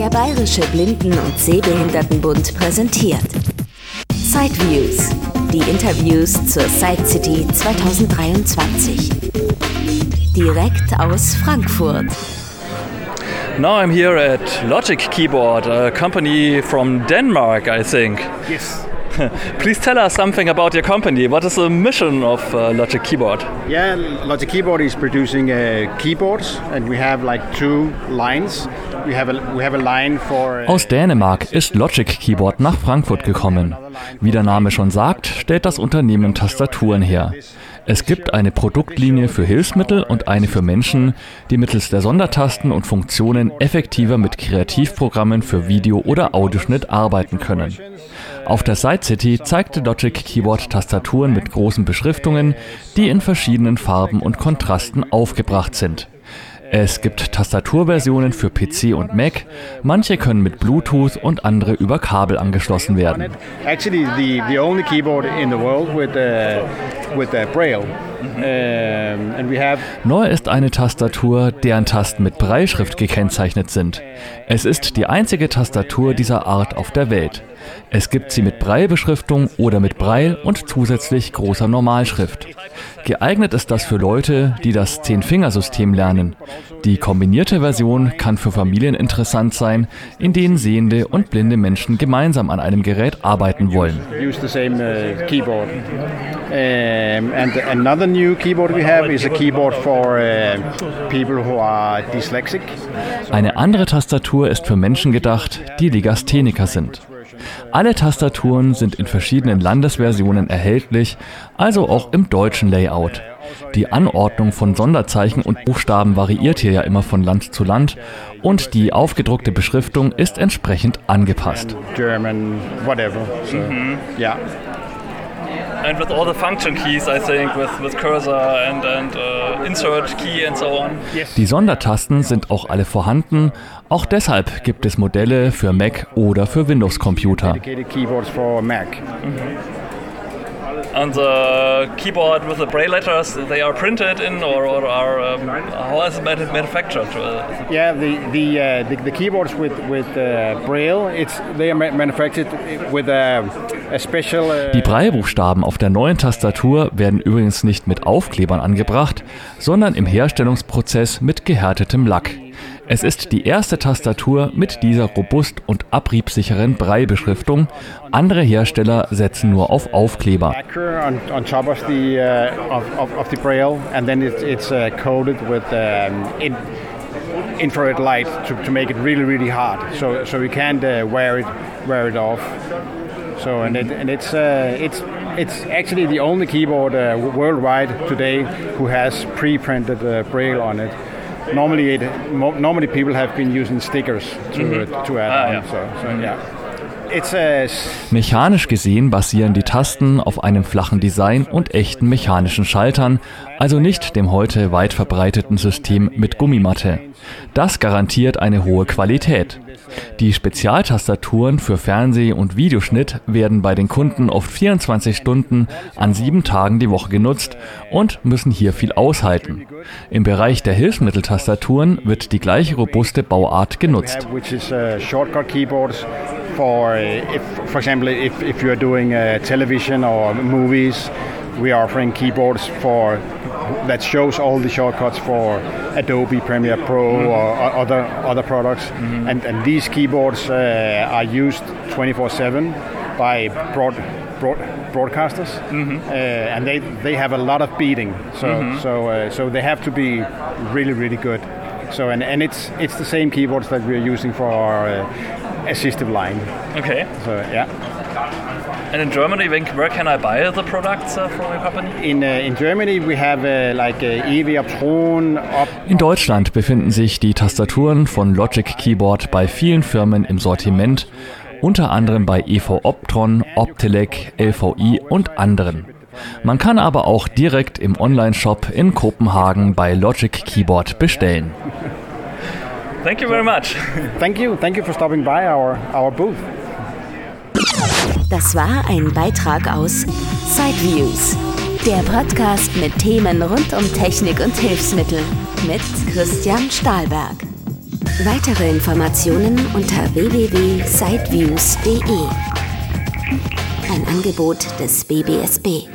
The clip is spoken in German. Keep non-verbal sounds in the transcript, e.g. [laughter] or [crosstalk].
Der Bayerische Blinden- und Sehbehindertenbund präsentiert Sideviews, die Interviews zur Side City 2023. Direkt aus Frankfurt. Now I'm here at Logic Keyboard, a company from Denmark, I think. Yes. [laughs] Please tell us something about your company. What is the mission of uh, Logic Keyboard? Yeah, Logic Keyboard is producing uh, keyboards, and we have like two lines. Aus Dänemark ist Logic Keyboard nach Frankfurt gekommen. Wie der Name schon sagt, stellt das Unternehmen Tastaturen her. Es gibt eine Produktlinie für Hilfsmittel und eine für Menschen, die mittels der Sondertasten und Funktionen effektiver mit Kreativprogrammen für Video- oder Audioschnitt arbeiten können. Auf der Side City zeigte Logic Keyboard Tastaturen mit großen Beschriftungen, die in verschiedenen Farben und Kontrasten aufgebracht sind. Es gibt Tastaturversionen für PC und Mac, manche können mit Bluetooth und andere über Kabel angeschlossen werden. Actually, the the only keyboard in the world with uh, uh, Neu ist eine Tastatur, deren Tasten mit Breitschrift gekennzeichnet sind. Es ist die einzige Tastatur dieser Art auf der Welt. Es gibt sie mit Braillebeschriftung oder mit Braille und zusätzlich großer Normalschrift. Geeignet ist das für Leute, die das Zehn-Finger-System lernen. Die kombinierte Version kann für Familien interessant sein, in denen sehende und blinde Menschen gemeinsam an einem Gerät arbeiten wollen. use the same uh, keyboard. Um, and another new keyboard we have is a keyboard for uh, people who are dyslexic. Eine andere Tastatur ist für Menschen gedacht, die Legastheniker sind. Alle Tastaturen sind in verschiedenen Landesversionen erhältlich, also auch im deutschen Layout. Die Anordnung von Sonderzeichen und Buchstaben variiert hier ja immer von Land zu Land und die aufgedruckte Beschriftung ist entsprechend angepasst. German, whatever. So, yeah. And with all the function keys, I think, with, with cursor and, and uh, insert key and so on. Die Sondertasten sind auch alle vorhanden, auch deshalb gibt es Modelle für Mac oder für Windows-Computer. Dedicated And the keyboard with the braille letters, they are printed in or, or are, um, how is it manu- manufactured? Uh, Yeah, the the uh, the, the keyboards with with uh, braille, it's they are ma- manufactured with a, a special. Uh, Die Braillebuchstaben auf der neuen Tastatur werden übrigens nicht mit Aufklebern angebracht, sondern im Herstellungsprozess mit gehärtetem Lack. Es ist die erste Tastatur mit dieser robust und abriebsicheren Braillebeschriftung. Andere Hersteller setzen nur auf Aufkleber. infrared light to, to make it really really hard. So so you can't uh, wear it wear it off. So and it, and it's uh, it's it's actually the only keyboard uh, worldwide today who has pre-printed uh, braille on it. Normally, it, mo- normally people have been using stickers to to add Ah, on. yeah. So, so yeah, a Mechanisch gesehen basieren die Tasten auf einem flachen Design und echten mechanischen Schaltern, also nicht dem heute weit verbreiteten System mit Gummimatte. Das garantiert eine hohe Qualität. Die Spezialtastaturen für Fernseh- und Videoschnitt werden bei den Kunden oft 24 Stunden an sieben Tagen die Woche genutzt und müssen hier viel aushalten. Im Bereich der Hilfsmitteltastaturen wird die gleiche robuste Bauart genutzt. Have, which is shortcut keyboards for, uh, if, for example, if, if you're doing uh, television or movies, we are offering keyboards for that shows all the shortcuts for Adobe Premiere Pro or, or other other products, and, and these keyboards uh, are used 24/7 by broad, broad broadcasters, uh, and they they have a lot of beating, so so uh, so they have to be really really good. So and, and it's it's the same keyboards that we're using for our uh, assistive line. okay. So yeah. And in Germany, when, where can I buy the products uh, from your company? In uh, in Germany we have uh, like uh, EV Optron, Op- In Deutschland befinden sich die Tastaturen von Logic Keyboard bei vielen Firmen im Sortiment, unter anderem bei EV Optron, Optelec, LVI und anderen. Man kann aber auch direkt im Online-Shop in Kopenhagen bei Logic Keyboard bestellen. Thank you very much. Thank you, thank you for stopping by our our booth. Das war ein Beitrag aus Sideviews, der Podcast mit Themen rund um Technik und Hilfsmittel mit Christian Stahlberg. Weitere Informationen unter www.sideviews.de. Ein Angebot des BBSB.